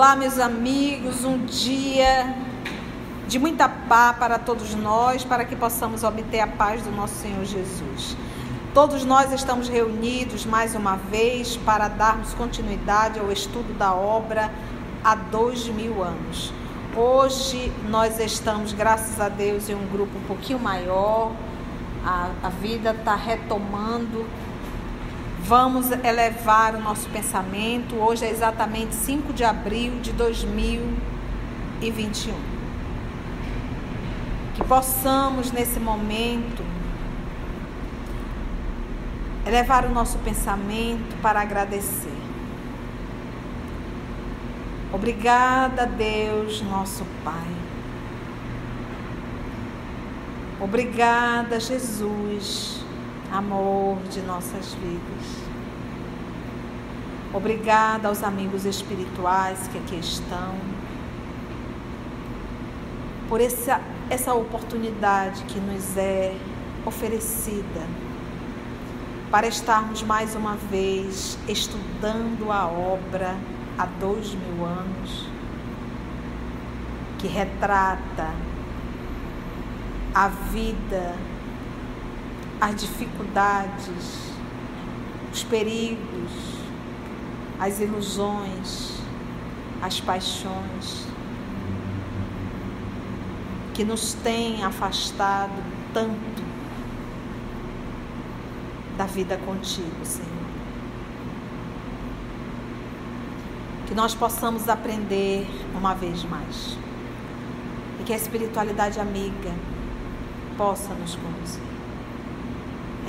Olá, meus amigos, um dia de muita paz para todos nós, para que possamos obter a paz do nosso Senhor Jesus. Todos nós estamos reunidos mais uma vez para darmos continuidade ao estudo da obra há dois mil anos. Hoje nós estamos, graças a Deus, em um grupo um pouquinho maior, a, a vida está retomando. Vamos elevar o nosso pensamento. Hoje é exatamente 5 de abril de 2021. Que possamos, nesse momento, elevar o nosso pensamento para agradecer. Obrigada, Deus, nosso Pai. Obrigada, Jesus, amor de nossas vidas. Obrigada aos amigos espirituais que aqui estão, por essa, essa oportunidade que nos é oferecida para estarmos mais uma vez estudando a obra há dois mil anos, que retrata a vida, as dificuldades, os perigos, as ilusões, as paixões que nos têm afastado tanto da vida contigo, Senhor. que nós possamos aprender uma vez mais. E que a espiritualidade amiga possa nos conduzir.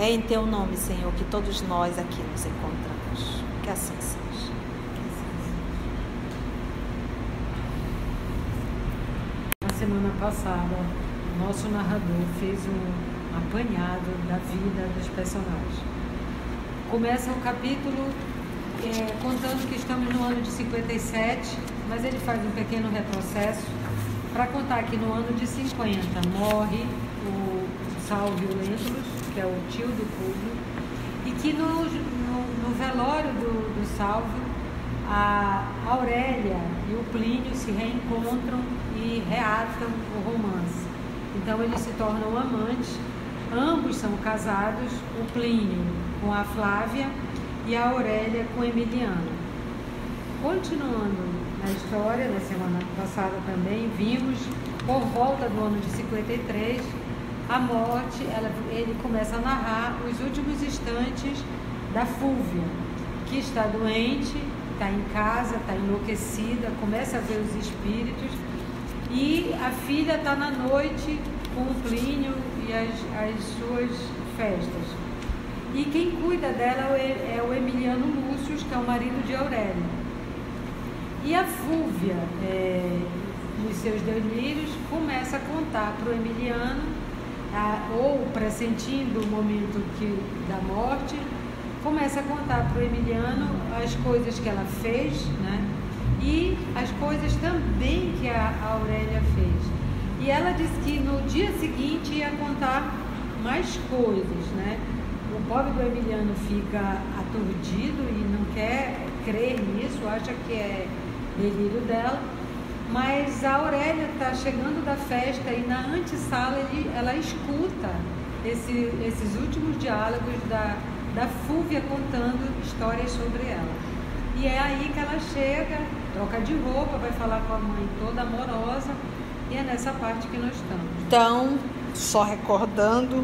É em teu nome, Senhor, que todos nós aqui nos encontramos. Que assim seja. Na semana passada, o nosso narrador fez um apanhado da vida dos personagens. Começa o capítulo é, contando que estamos no ano de 57, mas ele faz um pequeno retrocesso para contar que no ano de 50 morre o Salvio Lentulus, que é o tio do Públio, e que no, no, no velório do, do Salvio, a Aurélia e o Plínio se reencontram e reatam o romance. Então eles se tornam amantes, ambos são casados, o Plínio com a Flávia e a Aurélia com Emiliano. Continuando na história, na semana passada também, vimos, por volta do ano de 53, a morte, ela, ele começa a narrar os últimos instantes da Fúvia, que está doente, está em casa, está enlouquecida, começa a ver os espíritos, e a filha está na noite com o Plínio e as, as suas festas. E quem cuida dela é, é o Emiliano Lúcio, que é o marido de Aurélio. E a Fúvia, é, nos seus delírios, começa a contar para o Emiliano, a, ou pressentindo o momento que, da morte, começa a contar para o Emiliano as coisas que ela fez, né? E as coisas também que a Aurélia fez. E ela disse que no dia seguinte ia contar mais coisas, né? o pobre do Emiliano fica aturdido e não quer crer nisso, acha que é delírio dela. Mas a Aurélia está chegando da festa e na antessala ela escuta esse, esses últimos diálogos da, da Fúvia contando histórias sobre ela. E é aí que ela chega, troca de roupa, vai falar com a mãe toda amorosa, e é nessa parte que nós estamos. Então, só recordando,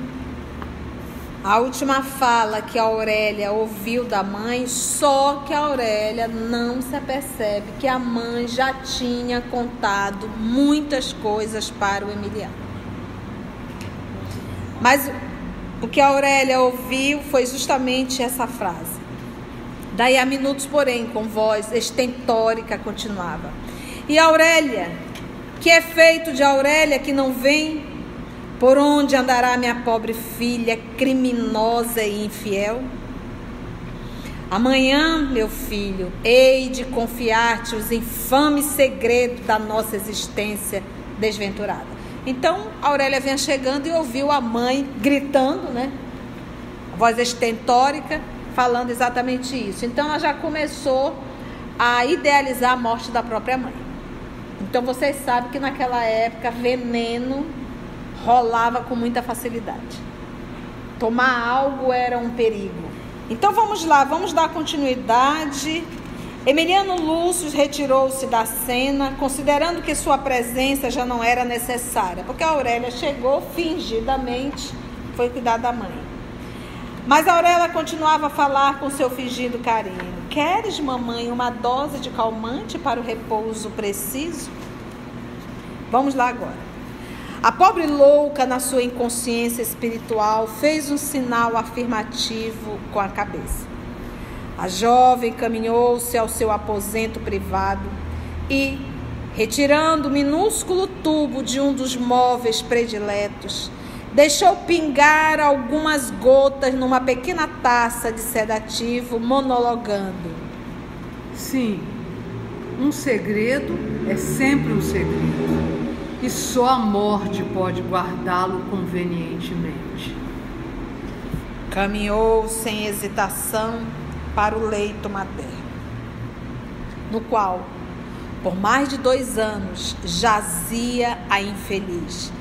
a última fala que a Aurélia ouviu da mãe, só que a Aurélia não se apercebe que a mãe já tinha contado muitas coisas para o Emiliano. Mas o que a Aurélia ouviu foi justamente essa frase. Daí a minutos, porém, com voz estentórica continuava. E Aurélia, que é feito de Aurélia que não vem por onde andará minha pobre filha, criminosa e infiel? Amanhã, meu filho, hei de confiar-te os infames segredos da nossa existência desventurada. Então, Aurélia vinha chegando e ouviu a mãe gritando, né? Voz estentórica, falando exatamente isso. Então, ela já começou a idealizar a morte da própria mãe. Então vocês sabem que naquela época veneno rolava com muita facilidade. Tomar algo era um perigo. Então vamos lá, vamos dar continuidade. Emiliano Lúcio retirou-se da cena, considerando que sua presença já não era necessária, porque a Aurélia chegou fingidamente, foi cuidar da mãe. Mas a Aurélia continuava a falar com seu fingido carinho. Queres, mamãe, uma dose de calmante para o repouso preciso? Vamos lá agora. A pobre louca, na sua inconsciência espiritual, fez um sinal afirmativo com a cabeça. A jovem caminhou-se ao seu aposento privado e, retirando o minúsculo tubo de um dos móveis prediletos, deixou pingar algumas gotas numa pequena taça de sedativo, monologando. Sim, um segredo é sempre um segredo e só a morte pode guardá-lo convenientemente. Caminhou sem hesitação para o leito materno, no qual, por mais de dois anos, jazia a infeliz,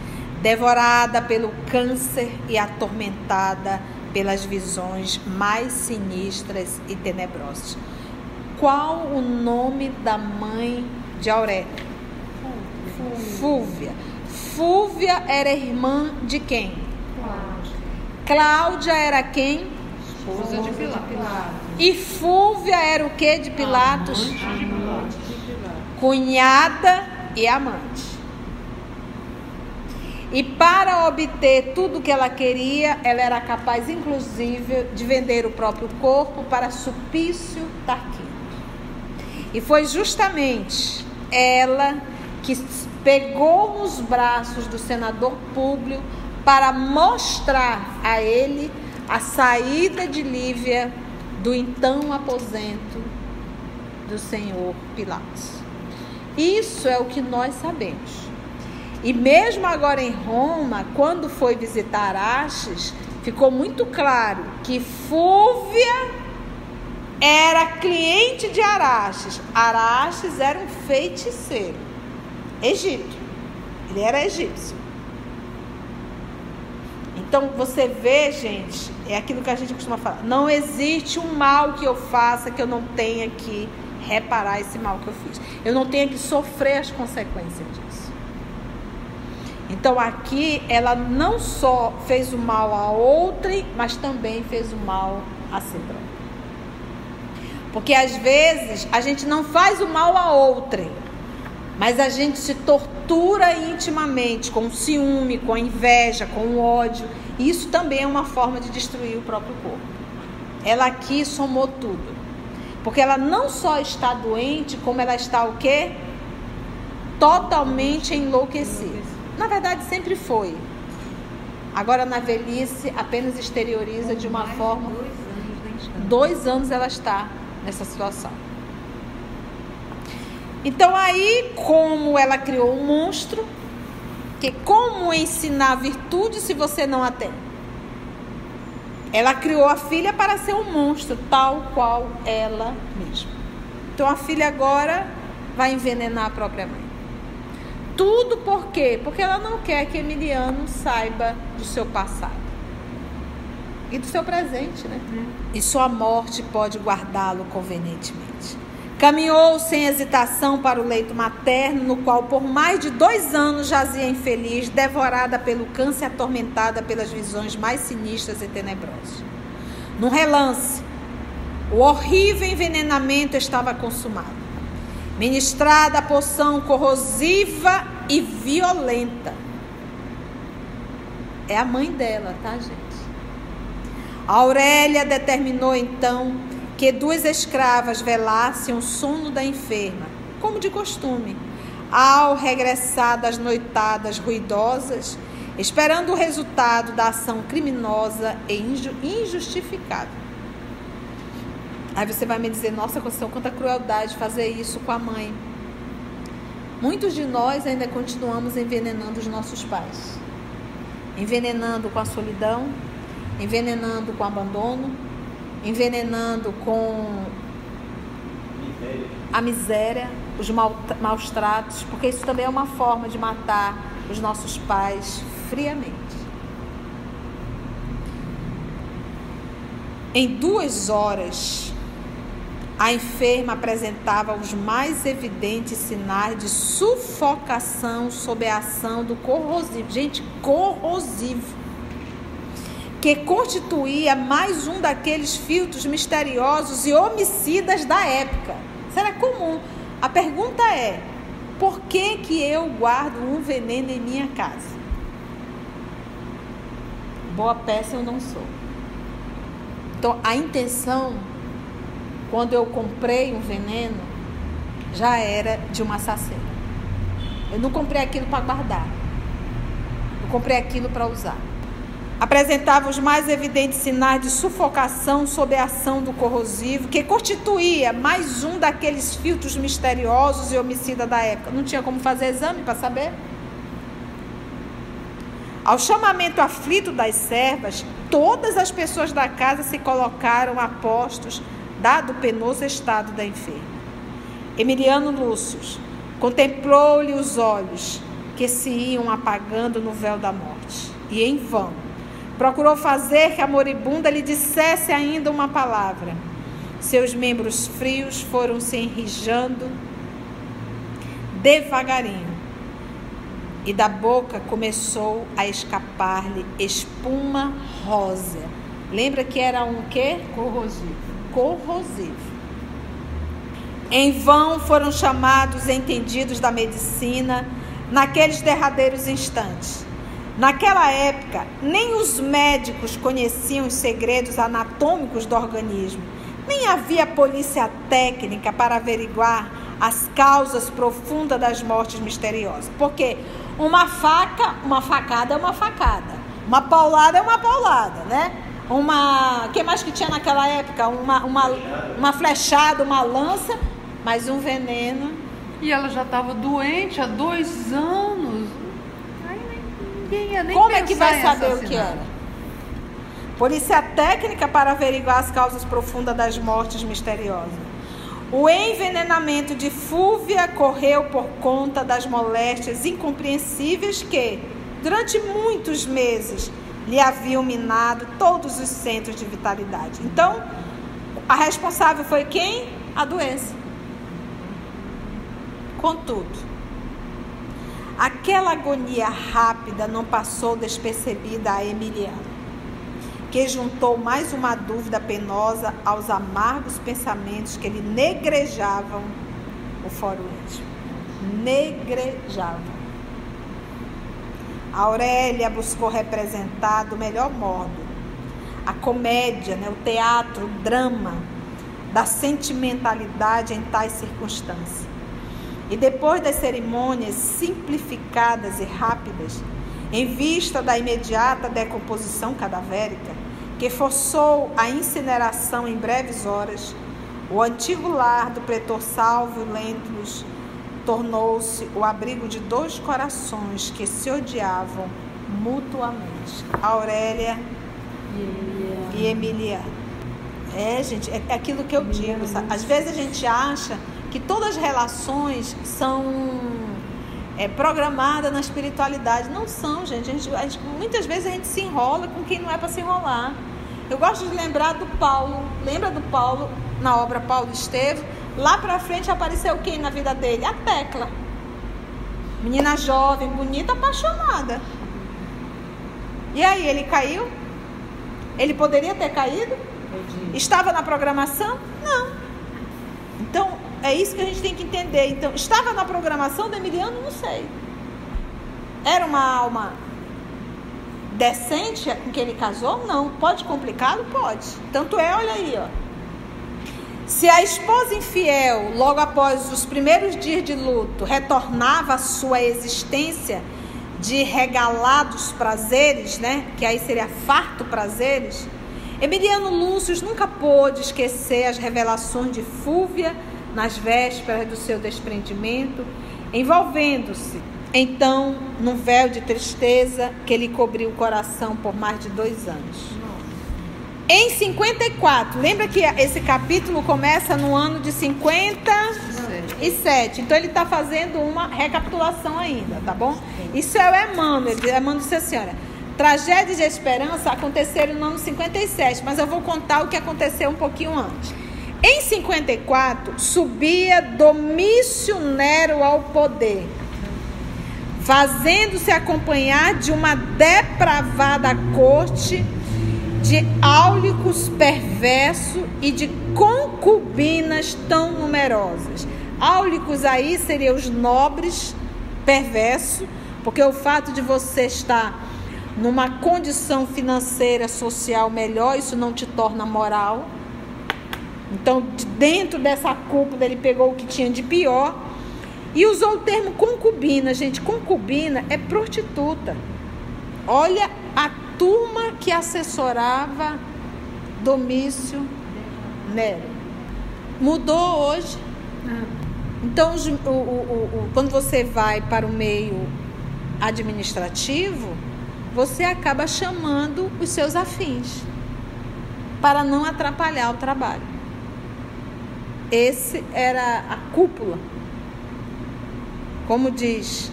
devorada pelo câncer e atormentada pelas visões mais sinistras e tenebrosas. Qual o nome da mãe de Aurélia? Fúvia. Fúvia era irmã de quem? Cláudia. Cláudia era quem? Esposa de Pilatos. E Fúvia era o que de Pilatos? Cunhada e amante. E para obter tudo que ela queria, ela era capaz, inclusive, de vender o próprio corpo para Supício Tarquino. E foi justamente ela que pegou nos braços do senador Públio para mostrar a ele a saída de Lívia do então aposento do senhor Pilatos. Isso é o que nós sabemos. E mesmo agora em Roma, quando foi visitar Arastes, ficou muito claro que Fúvia era cliente de Arastes. Arastes era um feiticeiro. Egito. Ele era egípcio. Então você vê, gente, é aquilo que a gente costuma falar. Não existe um mal que eu faça que eu não tenha que reparar esse mal que eu fiz. Eu não tenha que sofrer as consequências disso. Então aqui ela não só fez o mal a outrem, mas também fez o mal a si própria. Porque às vezes a gente não faz o mal a outrem, mas a gente se tortura intimamente com o ciúme, com a inveja, com o ódio. Isso também é uma forma de destruir o próprio corpo. Ela aqui somou tudo. Porque ela não só está doente, como ela está o quê? Totalmente enlouquecida. Na verdade, sempre foi. Agora, na velhice, apenas exterioriza de uma forma. Dois anos ela está nessa situação. Então aí, como ela criou um monstro, que como ensinar virtude se você não a tem? Ela criou a filha para ser um monstro, tal qual ela mesma. Então a filha agora vai envenenar a própria mãe. Tudo por quê? Porque ela não quer que Emiliano saiba do seu passado e do seu presente, né? É. E sua morte pode guardá-lo convenientemente. Caminhou sem hesitação para o leito materno, no qual por mais de dois anos jazia infeliz, devorada pelo câncer atormentada pelas visões mais sinistras e tenebrosas. Num relance, o horrível envenenamento estava consumado. Ministrada a poção corrosiva e violenta. É a mãe dela, tá, gente? A Aurélia determinou então que duas escravas velassem o sono da enferma, como de costume, ao regressar das noitadas ruidosas, esperando o resultado da ação criminosa e injustificável. Aí você vai me dizer, nossa Conceição, quanta crueldade fazer isso com a mãe. Muitos de nós ainda continuamos envenenando os nossos pais. Envenenando com a solidão, envenenando com o abandono, envenenando com a miséria, os maus tratos, porque isso também é uma forma de matar os nossos pais friamente. Em duas horas, a enferma apresentava os mais evidentes sinais de sufocação sob a ação do corrosivo. Gente, corrosivo. Que constituía mais um daqueles filtros misteriosos e homicidas da época. Isso era comum. A pergunta é: por que, que eu guardo um veneno em minha casa? Boa peça eu não sou. Então, a intenção, quando eu comprei um veneno, já era de uma assassina. Eu não comprei aquilo para guardar. Eu comprei aquilo para usar. Apresentava os mais evidentes sinais de sufocação sob a ação do corrosivo, que constituía mais um daqueles filtros misteriosos e homicida da época. Não tinha como fazer exame para saber. Ao chamamento aflito das servas, todas as pessoas da casa se colocaram a postos, dado o penoso estado da enferma. Emiliano Lúcio contemplou-lhe os olhos que se iam apagando no véu da morte, e em vão procurou fazer que a moribunda lhe dissesse ainda uma palavra. Seus membros frios foram se enrijando devagarinho e da boca começou a escapar-lhe espuma rosa. Lembra que era um quê? Corrosivo. Corrosivo. Em vão foram chamados entendidos da medicina naqueles derradeiros instantes. Naquela época, nem os médicos conheciam os segredos anatômicos do organismo, nem havia polícia técnica para averiguar as causas profundas das mortes misteriosas. Porque uma faca, uma facada é uma facada. Uma paulada é uma paulada, né? Uma. Que mais que tinha naquela época? Uma, uma, uma flechada, uma lança, mas um veneno. E ela já estava doente há dois anos. Ninguém ia nem Como é que vai saber o que era? Polícia técnica para averiguar as causas profundas das mortes misteriosas. O envenenamento de Fúvia correu por conta das moléstias incompreensíveis que, durante muitos meses, lhe haviam minado todos os centros de vitalidade. Então, a responsável foi quem? A doença. Contudo, aquela agonia rápida não passou despercebida a Emiliano que juntou mais uma dúvida penosa aos amargos pensamentos que lhe negrejavam o íntimo. Negrejavam. Aurélia buscou representar do melhor modo a comédia, né, o teatro, o drama da sentimentalidade em tais circunstâncias. E depois das cerimônias simplificadas e rápidas, em vista da imediata decomposição cadavérica, que forçou a incineração em breves horas, o antigo lar do pretor Salvo Lentulus tornou-se o abrigo de dois corações que se odiavam mutuamente, Aurélia e Emília. É, gente, é aquilo que eu digo. Sabe? Às vezes a gente acha que todas as relações são é, programada na espiritualidade. Não são, gente. A gente, a gente. Muitas vezes a gente se enrola com quem não é para se enrolar. Eu gosto de lembrar do Paulo. Lembra do Paulo na obra Paulo Estevam? Lá para frente apareceu quem na vida dele? A Tecla. Menina jovem, bonita, apaixonada. E aí, ele caiu? Ele poderia ter caído? Estava na programação? Não. Então, é isso que a gente tem que entender. Então, estava na programação do Emiliano? Não sei. Era uma alma decente com quem ele casou? Não. Pode complicá-lo? Pode. Tanto é, olha aí, ó. Se a esposa infiel, logo após os primeiros dias de luto, retornava à sua existência de regalados prazeres, né? Que aí seria farto prazeres. Emiliano Lúcio nunca pôde esquecer as revelações de Fúvia nas vésperas do seu desprendimento, envolvendo-se então num véu de tristeza que lhe cobriu o coração por mais de dois anos. Em 54, lembra que esse capítulo começa no ano de 50? e 7. Então ele está fazendo uma recapitulação ainda, tá bom? Isso é o Emmanuel. Emmanuel disse assim: olha, tragédias de esperança aconteceram no ano 57, mas eu vou contar o que aconteceu um pouquinho antes. Em 54, subia Domício Nero ao poder, fazendo-se acompanhar de uma depravada corte de áulicos perversos e de concubinas tão numerosas. Áulicos aí seriam os nobres perversos, porque o fato de você estar numa condição financeira, social melhor, isso não te torna moral. Então, dentro dessa cúpula, ele pegou o que tinha de pior e usou o termo concubina. Gente, concubina é prostituta. Olha a turma que assessorava Domício Nero. Mudou hoje. Então, o, o, o, quando você vai para o meio administrativo, você acaba chamando os seus afins para não atrapalhar o trabalho. Esse era a cúpula. Como diz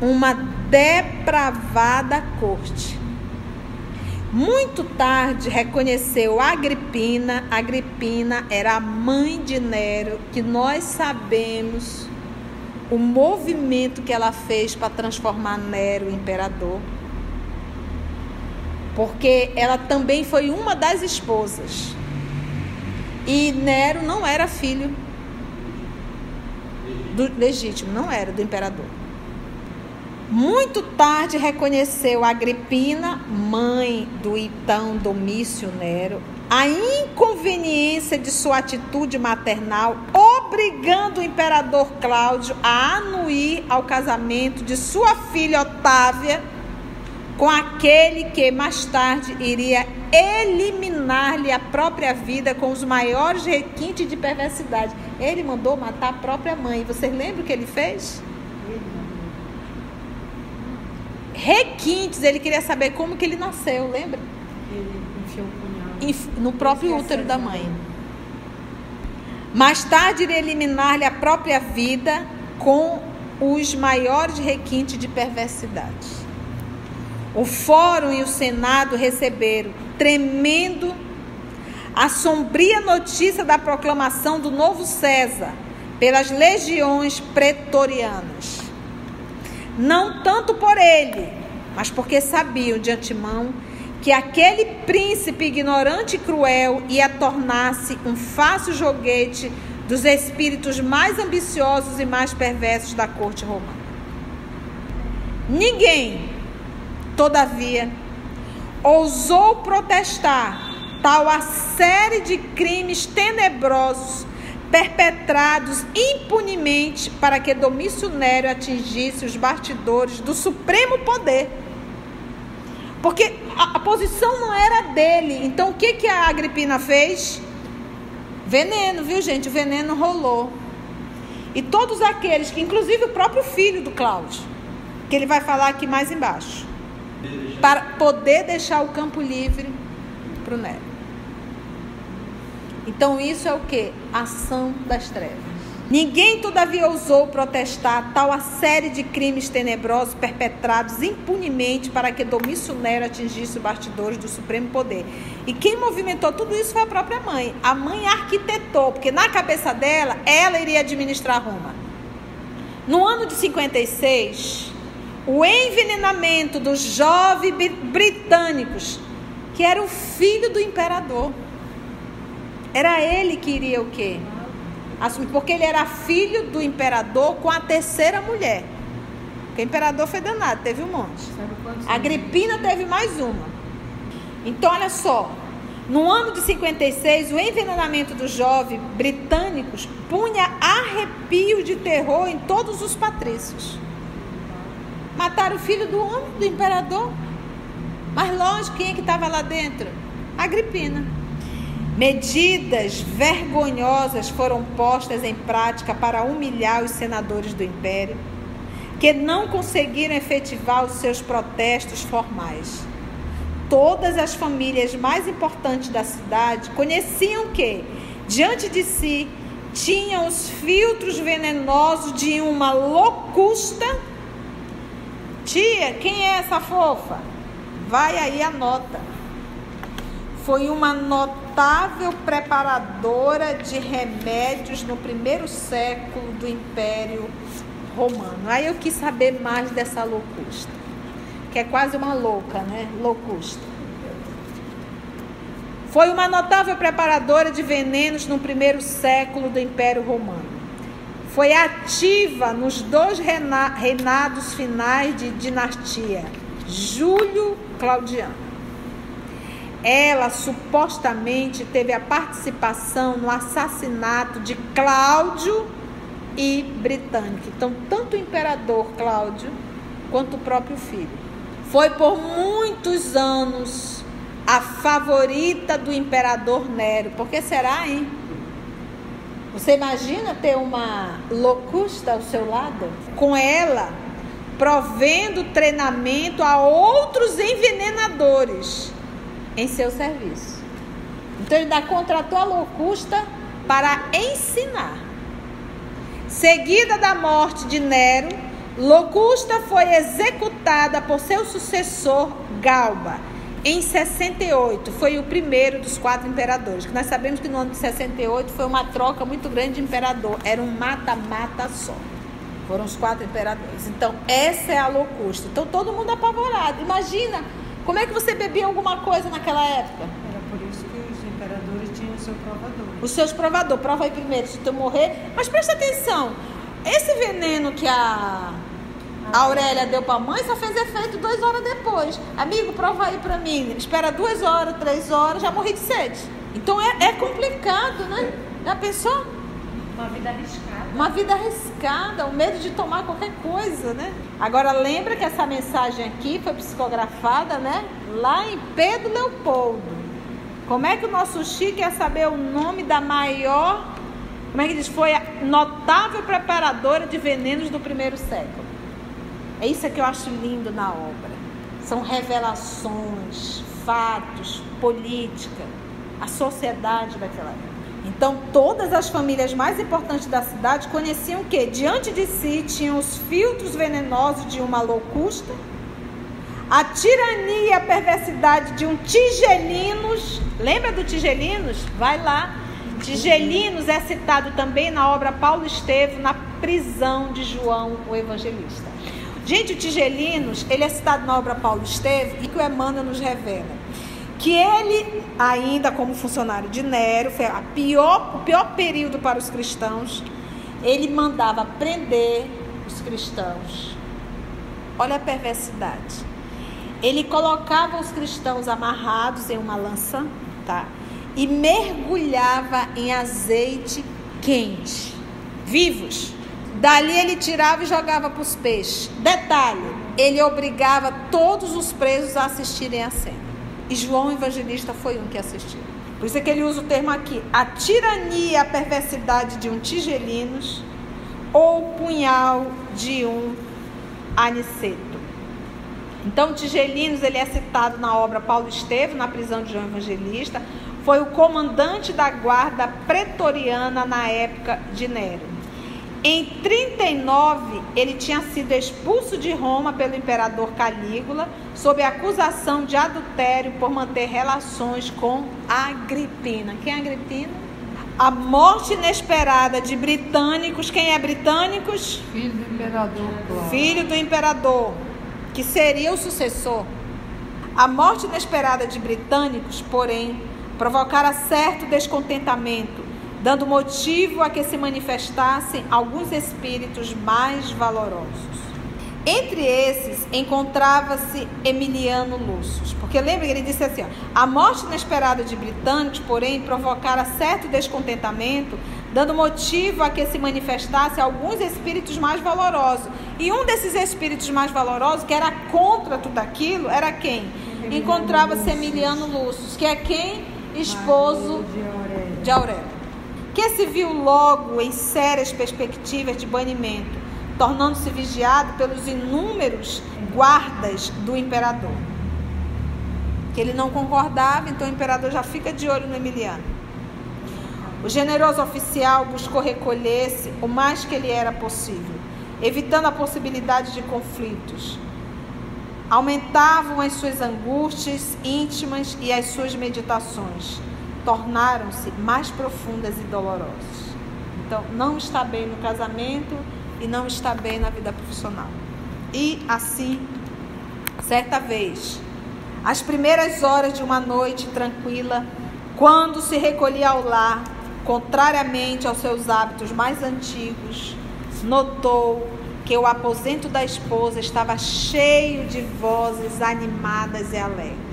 uma depravada corte. Muito tarde reconheceu Agripina. Agripina era a mãe de Nero, que nós sabemos o movimento que ela fez para transformar Nero em imperador. Porque ela também foi uma das esposas. E Nero não era filho do legítimo, não era do imperador. Muito tarde reconheceu Agripina, mãe do então Domício Nero, a inconveniência de sua atitude maternal, obrigando o imperador Cláudio a anuir ao casamento de sua filha Otávia com aquele que mais tarde iria eliminar-lhe a própria vida com os maiores requintes de perversidade. Ele mandou matar a própria mãe. Vocês lembram o que ele fez? requintes, ele queria saber como que ele nasceu, lembra? Ele enfiou o punhal. No próprio útero da mãe. Mais tarde, ele eliminar-lhe a própria vida com os maiores requintes de perversidade. O Fórum e o Senado receberam, tremendo, a sombria notícia da proclamação do novo César pelas legiões pretorianas não tanto por ele, mas porque sabiam de antemão que aquele príncipe ignorante e cruel ia tornar-se um fácil joguete dos espíritos mais ambiciosos e mais perversos da corte romana. Ninguém, todavia, ousou protestar tal a série de crimes tenebrosos perpetrados impunemente para que Domício Nero atingisse os bastidores do supremo poder. Porque a, a, posição não era dele. Então o que, que a Agripina fez? Veneno, viu gente? O veneno rolou. E todos aqueles, inclusive o próprio filho do Cláudio, que ele vai falar aqui mais embaixo, para poder deixar o campo livre para o Nero. Então isso é o que? Ação das trevas. Ninguém, todavia, ousou protestar tal a série de crimes tenebrosos perpetrados impunemente para que Domício Nero atingisse os bastidores do supremo poder. E quem movimentou tudo isso foi a própria mãe. A mãe arquitetou, porque na cabeça dela, ela iria administrar Roma. No ano de 56, o envenenamento dos jovens britânicos, que era o filho do imperador. Era ele que iria o quê? Assumir, porque ele era filho do imperador com a terceira mulher. Porque o imperador foi danado, teve um monte. A Agripina teve mais uma. Então, olha só. No ano de 56, o envenenamento dos jovens britânicos punha arrepio de terror em todos os patrícios. Mataram o filho do homem, do imperador. Mas lógico, quem é que estava lá dentro? Agripina. Medidas vergonhosas foram postas em prática para humilhar os senadores do império, que não conseguiram efetivar os seus protestos formais. Todas as famílias mais importantes da cidade conheciam que, diante de si, tinha os filtros venenosos de uma locusta. Tia, quem é essa fofa? Vai aí, anota. Foi uma notável preparadora de remédios no primeiro século do Império Romano. Aí eu quis saber mais dessa locusta, que é quase uma louca, né? Locusta. Foi uma notável preparadora de venenos no primeiro século do Império Romano. Foi ativa nos dois reinados finais de dinastia, Júlio Claudiano. Ela supostamente teve a participação no assassinato de Cláudio e Britânico. Então, tanto o imperador Cláudio quanto o próprio filho. Foi por muitos anos a favorita do imperador Nero. Por que será, hein? Você imagina ter uma locusta ao seu lado? Com ela, provendo treinamento a outros envenenadores em seu serviço. Então ele ainda contratou a locusta para ensinar. Seguida da morte de Nero, Locusta foi executada por seu sucessor Galba em 68 foi o primeiro dos quatro imperadores. Que nós sabemos que no ano de 68 foi uma troca muito grande de imperador. Era um mata-mata só. Foram os quatro imperadores. Então, essa é a locusta. Então, todo mundo apavorado. Imagina como é que você bebia alguma coisa naquela época. Era por isso que os imperadores tinham o seu provador. Os seus provadores. Prova aí primeiro se tu morrer. Mas presta atenção. Esse veneno que a a Aurélia deu para a mãe, só fez efeito duas horas depois. Amigo, prova aí para mim. Espera duas horas, três horas, já morri de sede. Então é, é complicado, né? Já pensou? Uma vida arriscada. Uma vida arriscada, o medo de tomar qualquer coisa, né? Agora lembra que essa mensagem aqui foi psicografada, né? Lá em Pedro Leopoldo. Como é que o nosso Chico quer saber o nome da maior, como é que diz? Foi a notável preparadora de venenos do primeiro século. É isso que eu acho lindo na obra. São revelações, fatos, política, a sociedade daquela época. Então, todas as famílias mais importantes da cidade conheciam que diante de si tinham os filtros venenosos de uma locusta, a tirania e a perversidade de um Tigelinos. Lembra do Tigelinos? Vai lá. Tigelinos é citado também na obra Paulo Estevo, na prisão de João o Evangelista. Gente, o Tigelinos, ele é citado na obra Paulo Esteve e que o Emmanuel nos revela. Que ele, ainda como funcionário de Nero, foi a pior, o pior período para os cristãos, ele mandava prender os cristãos. Olha a perversidade. Ele colocava os cristãos amarrados em uma lança, tá? E mergulhava em azeite quente, vivos. Dali ele tirava e jogava para os peixes. Detalhe: ele obrigava todos os presos a assistirem a cena. E João Evangelista foi um que assistiu. Por isso é que ele usa o termo aqui: a tirania e a perversidade de um tigelinos ou o punhal de um aniceto. Então, Tigelinos ele é citado na obra Paulo Estevam, na prisão de João Evangelista. Foi o comandante da guarda pretoriana na época de Nero. Em 39, ele tinha sido expulso de Roma pelo imperador Calígula sob acusação de adultério por manter relações com Agripina. Quem é Agripina? A morte inesperada de britânicos. Quem é britânicos? Filho do imperador. Claro. Filho do imperador, que seria o sucessor. A morte inesperada de britânicos, porém, provocara certo descontentamento dando motivo a que se manifestassem alguns espíritos mais valorosos. Entre esses encontrava-se Emiliano Lúcio, porque lembra que ele disse assim: ó, a morte inesperada de britânicos, porém, provocara certo descontentamento, dando motivo a que se manifestassem alguns espíritos mais valorosos. E um desses espíritos mais valorosos, que era contra tudo aquilo, era quem? Encontrava-se Emiliano Lúcio, que é quem? Esposo de Aurélio que se viu logo em sérias perspectivas de banimento, tornando-se vigiado pelos inúmeros guardas do imperador. Que ele não concordava, então o imperador já fica de olho no Emiliano. O generoso oficial buscou recolher-se o mais que lhe era possível, evitando a possibilidade de conflitos. Aumentavam as suas angústias íntimas e as suas meditações tornaram-se mais profundas e dolorosas. Então, não está bem no casamento e não está bem na vida profissional. E assim, certa vez, às primeiras horas de uma noite tranquila, quando se recolhia ao lar, contrariamente aos seus hábitos mais antigos, notou que o aposento da esposa estava cheio de vozes animadas e alegres.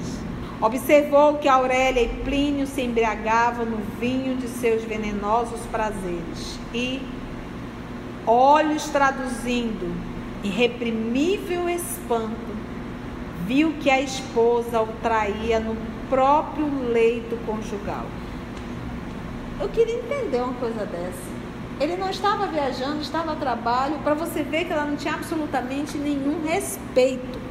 Observou que Aurélia e Plínio se embriagavam no vinho de seus venenosos prazeres e, olhos traduzindo irreprimível espanto, viu que a esposa o traía no próprio leito conjugal. Eu queria entender uma coisa dessa. Ele não estava viajando, estava a trabalho, para você ver que ela não tinha absolutamente nenhum respeito.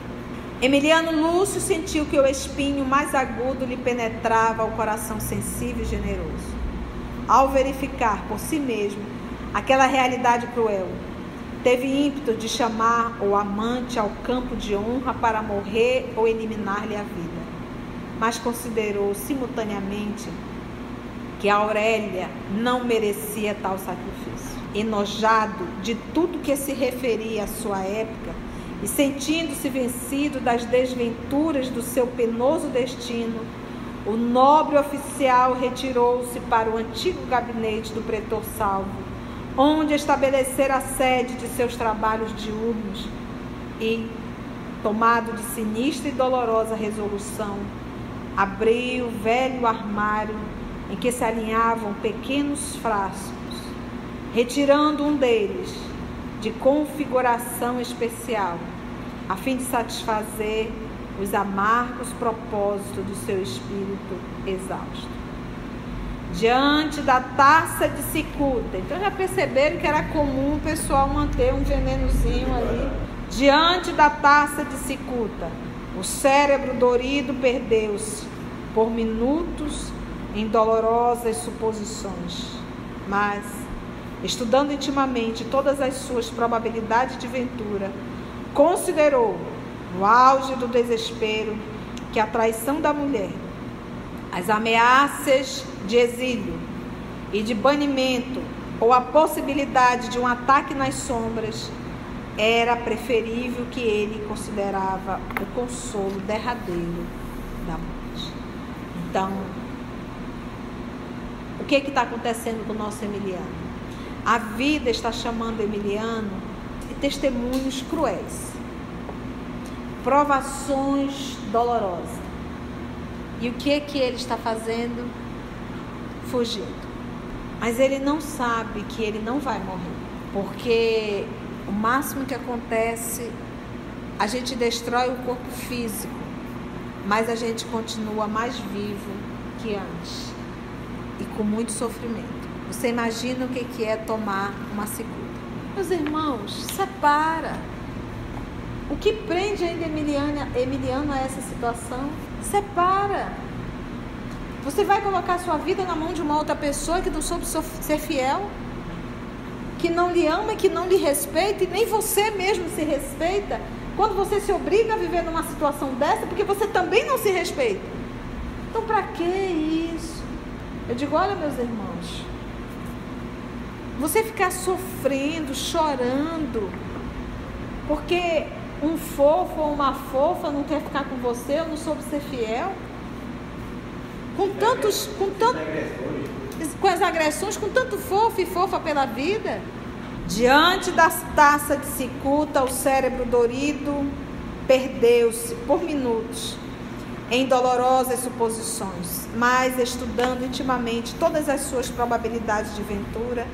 Emiliano Lúcio sentiu que o espinho mais agudo lhe penetrava o coração sensível e generoso. Ao verificar por si mesmo aquela realidade cruel, teve ímpeto de chamar o amante ao campo de honra para morrer ou eliminar-lhe a vida, mas considerou simultaneamente que Aurélia não merecia tal sacrifício. Enojado de tudo que se referia à sua época e sentindo-se vencido das desventuras do seu penoso destino, o nobre oficial retirou-se para o antigo gabinete do pretor Salvo onde estabelecer a sede de seus trabalhos diurnos e, tomado de sinistra e dolorosa resolução, abriu o velho armário em que se alinhavam pequenos frascos, retirando um deles de configuração especial, a fim de satisfazer os amargos propósitos do seu espírito exausto diante da taça de cicuta. Então já perceberam que era comum o pessoal manter um venenozinho ali diante da taça de cicuta. O cérebro dorido perdeu-se por minutos em dolorosas suposições. Mas, estudando intimamente todas as suas probabilidades de ventura, considerou, no auge do desespero, que a traição da mulher as ameaças de exílio e de banimento ou a possibilidade de um ataque nas sombras, era preferível que ele considerava o consolo derradeiro da morte. Então, o que está acontecendo com o nosso Emiliano? A vida está chamando Emiliano testemunhos cruéis, provações dolorosas. E o que é que ele está fazendo? Fugindo. Mas ele não sabe que ele não vai morrer, porque o máximo que acontece, a gente destrói o corpo físico, mas a gente continua mais vivo que antes e com muito sofrimento. Você imagina o que é tomar uma segunda? Meus irmãos, separa. O que prende ainda Emiliana, Emiliano a essa situação? Separa. Você vai colocar sua vida na mão de uma outra pessoa que não soube ser fiel, que não lhe ama que não lhe respeita, e nem você mesmo se respeita, quando você se obriga a viver numa situação dessa, porque você também não se respeita. Então, para que isso? Eu digo: olha, meus irmãos, você ficar sofrendo, chorando, porque um fofo ou uma fofa não quer ficar com você ou não soube ser fiel? Com tantos, com tanto, com as agressões, com tanto fofo e fofa pela vida? Diante da taça de cicuta, o cérebro dorido perdeu-se por minutos em dolorosas suposições, mas estudando intimamente todas as suas probabilidades de ventura,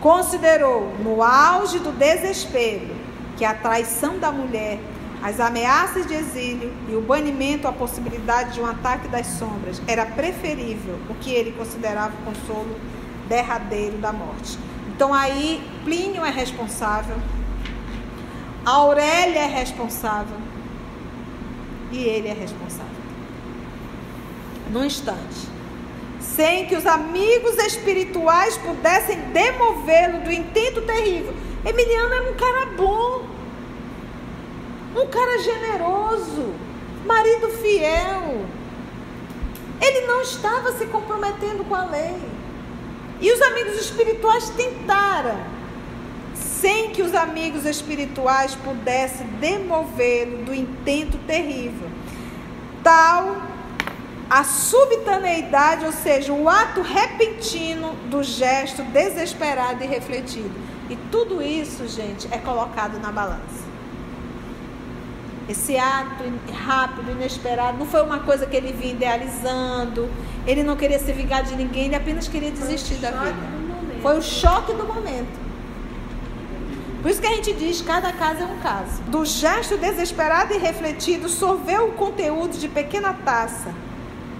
considerou no auge do desespero que a traição da mulher, as ameaças de exílio e o banimento à possibilidade de um ataque das sombras era preferível o que ele considerava o consolo derradeiro da morte. Então aí Plínio é responsável, Aurélia é responsável e ele é responsável. Num instante, sem que os amigos espirituais pudessem demovê-lo do intento terrível. Emiliano era um cara bom, um cara generoso, marido fiel. Ele não estava se comprometendo com a lei. E os amigos espirituais tentaram, sem que os amigos espirituais pudessem demovê-lo do intento terrível. Tal a subitaneidade, ou seja, o ato repentino do gesto desesperado e refletido. E tudo isso, gente, é colocado na balança. Esse ato rápido, inesperado, não foi uma coisa que ele vinha idealizando, ele não queria se vingar de ninguém, ele apenas queria desistir da vida. Foi o choque do momento. Por isso que a gente diz: cada caso é um caso. Do gesto desesperado e refletido, sorveu o conteúdo de pequena taça,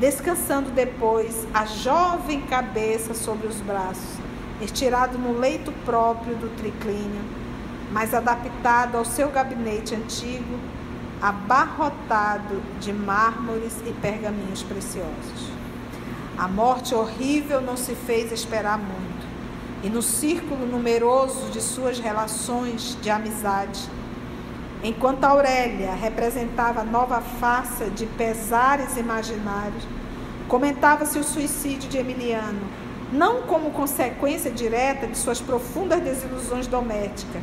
descansando depois a jovem cabeça sobre os braços, estirado no leito próprio do triclínio, mas adaptado ao seu gabinete antigo, abarrotado de mármores e pergaminhos preciosos. A morte horrível não se fez esperar muito, e no círculo numeroso de suas relações de amizade, enquanto Aurélia representava nova face de pesares imaginários, comentava-se o suicídio de Emiliano, não como consequência direta de suas profundas desilusões domésticas,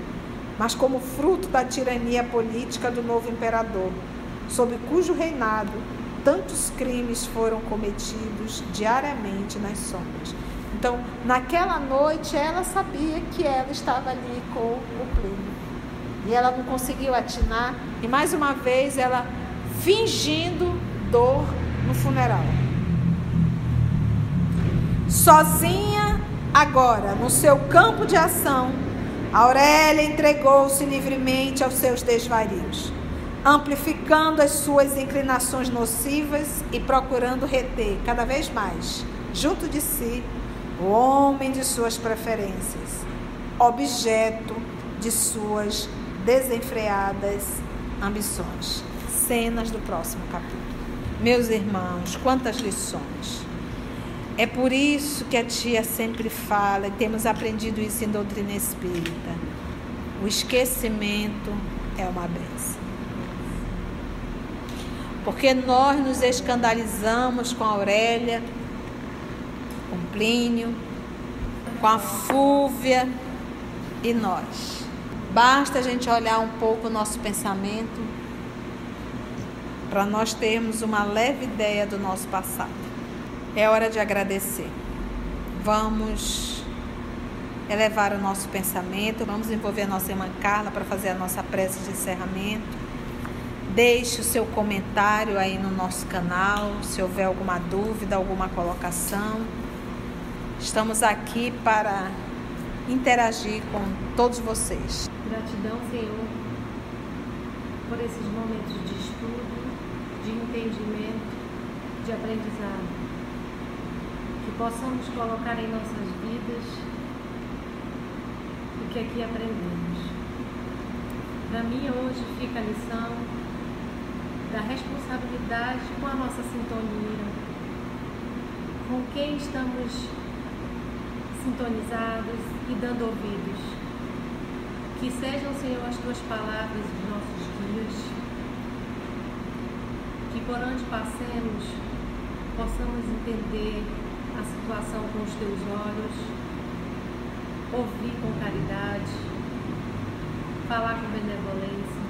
mas como fruto da tirania política do novo imperador, sob cujo reinado tantos crimes foram cometidos diariamente nas sombras. Então, naquela noite, ela sabia que ela estava ali com o Plínio. E ela não conseguiu atinar. E mais uma vez, ela fingindo dor no funeral. Sozinha, agora, no seu campo de ação, Aurélia entregou-se livremente aos seus desvarios, amplificando as suas inclinações nocivas e procurando reter cada vez mais, junto de si, o homem de suas preferências, objeto de suas desenfreadas ambições. Cenas do próximo capítulo. Meus irmãos, quantas lições! É por isso que a tia sempre fala, e temos aprendido isso em doutrina espírita. O esquecimento é uma benção. Porque nós nos escandalizamos com a Aurélia, com Plínio, com a Fúvia e nós. Basta a gente olhar um pouco o nosso pensamento para nós termos uma leve ideia do nosso passado. É hora de agradecer. Vamos elevar o nosso pensamento, vamos envolver a nossa irmã Carla para fazer a nossa prece de encerramento. Deixe o seu comentário aí no nosso canal, se houver alguma dúvida, alguma colocação. Estamos aqui para interagir com todos vocês. Gratidão, Senhor, por esses momentos de estudo, de entendimento, de aprendizado possamos colocar em nossas vidas o que aqui aprendemos. Para mim, hoje fica a lição da responsabilidade com a nossa sintonia, com quem estamos sintonizados e dando ouvidos. Que sejam, Senhor, as tuas palavras dos nossos dias, que por onde passemos possamos entender a situação com os teus olhos, ouvir com caridade, falar com benevolência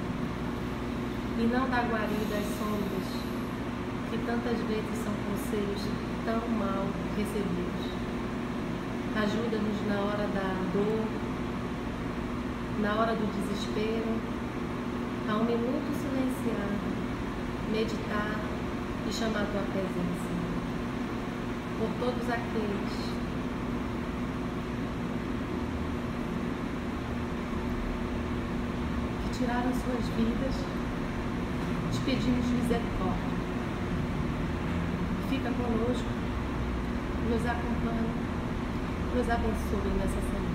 e não dar guarida às sombras que tantas vezes são conselhos tão mal recebidos. Ajuda-nos na hora da dor, na hora do desespero, a um minuto silenciar, meditar e chamar tua presença por todos aqueles que tiraram suas vidas, te pedimos misericórdia. Fica conosco, nos acompanhe, abençoe nessa semana.